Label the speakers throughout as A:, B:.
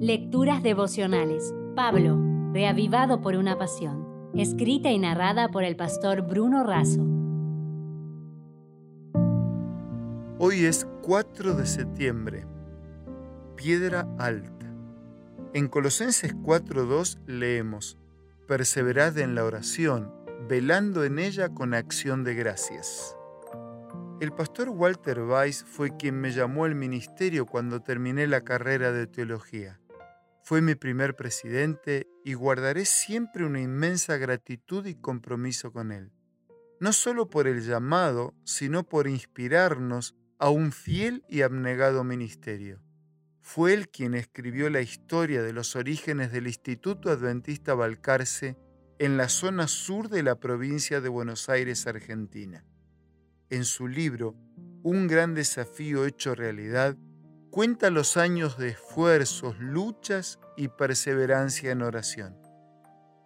A: Lecturas devocionales. Pablo, reavivado por una pasión. Escrita y narrada por el pastor Bruno Razo.
B: Hoy es 4 de septiembre. Piedra alta. En Colosenses 4.2 leemos, Perseverad en la oración, velando en ella con acción de gracias. El pastor Walter Weiss fue quien me llamó al ministerio cuando terminé la carrera de teología. Fue mi primer presidente y guardaré siempre una inmensa gratitud y compromiso con él. No solo por el llamado, sino por inspirarnos a un fiel y abnegado ministerio. Fue él quien escribió la historia de los orígenes del Instituto Adventista Balcarce en la zona sur de la provincia de Buenos Aires, Argentina en su libro Un gran desafío hecho realidad, cuenta los años de esfuerzos, luchas y perseverancia en oración.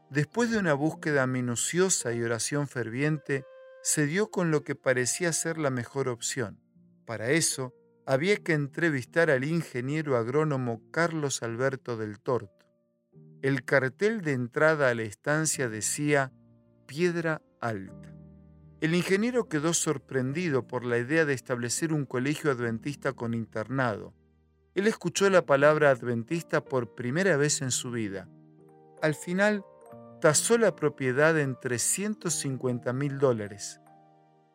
B: Después de una búsqueda minuciosa y oración ferviente, se dio con lo que parecía ser la mejor opción. Para eso, había que entrevistar al ingeniero agrónomo Carlos Alberto del Torto. El cartel de entrada a la estancia decía Piedra Alta. El ingeniero quedó sorprendido por la idea de establecer un colegio adventista con internado. Él escuchó la palabra adventista por primera vez en su vida. Al final, tasó la propiedad en 350 mil dólares.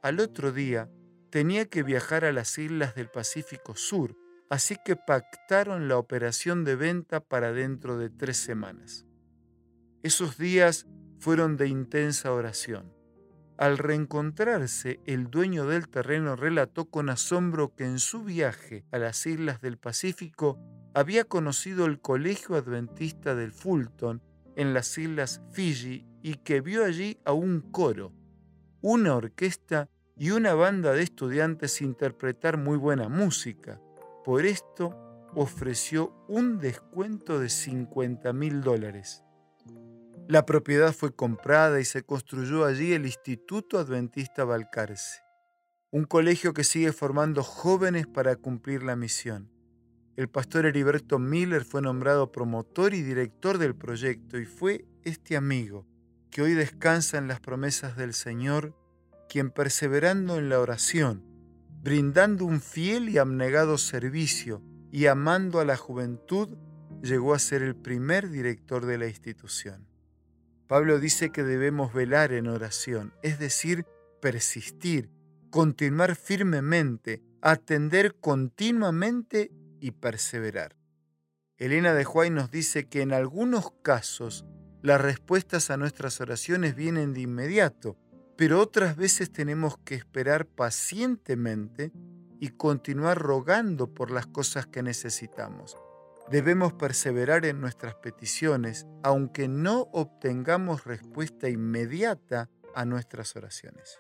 B: Al otro día, tenía que viajar a las islas del Pacífico Sur, así que pactaron la operación de venta para dentro de tres semanas. Esos días fueron de intensa oración. Al reencontrarse, el dueño del terreno relató con asombro que en su viaje a las islas del Pacífico había conocido el Colegio Adventista del Fulton en las islas Fiji y que vio allí a un coro, una orquesta y una banda de estudiantes interpretar muy buena música. Por esto ofreció un descuento de 50 mil dólares. La propiedad fue comprada y se construyó allí el Instituto Adventista Balcarce, un colegio que sigue formando jóvenes para cumplir la misión. El pastor Heriberto Miller fue nombrado promotor y director del proyecto y fue este amigo que hoy descansa en las promesas del Señor, quien perseverando en la oración, brindando un fiel y abnegado servicio y amando a la juventud, llegó a ser el primer director de la institución. Pablo dice que debemos velar en oración, es decir, persistir, continuar firmemente, atender continuamente y perseverar. Elena de Juárez nos dice que en algunos casos las respuestas a nuestras oraciones vienen de inmediato, pero otras veces tenemos que esperar pacientemente y continuar rogando por las cosas que necesitamos. Debemos perseverar en nuestras peticiones, aunque no obtengamos respuesta inmediata a nuestras oraciones.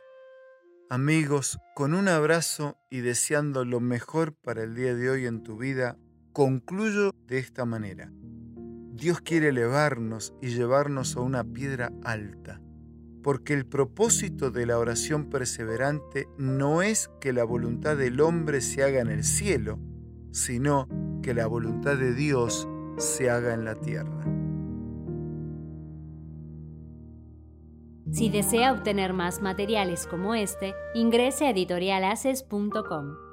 B: Amigos, con un abrazo y deseando lo mejor para el día de hoy en tu vida, concluyo de esta manera. Dios quiere elevarnos y llevarnos a una piedra alta, porque el propósito de la oración perseverante no es que la voluntad del hombre se haga en el cielo, sino que la voluntad de Dios se haga en la tierra.
A: Si desea obtener más materiales como este, ingrese a editorialaces.com.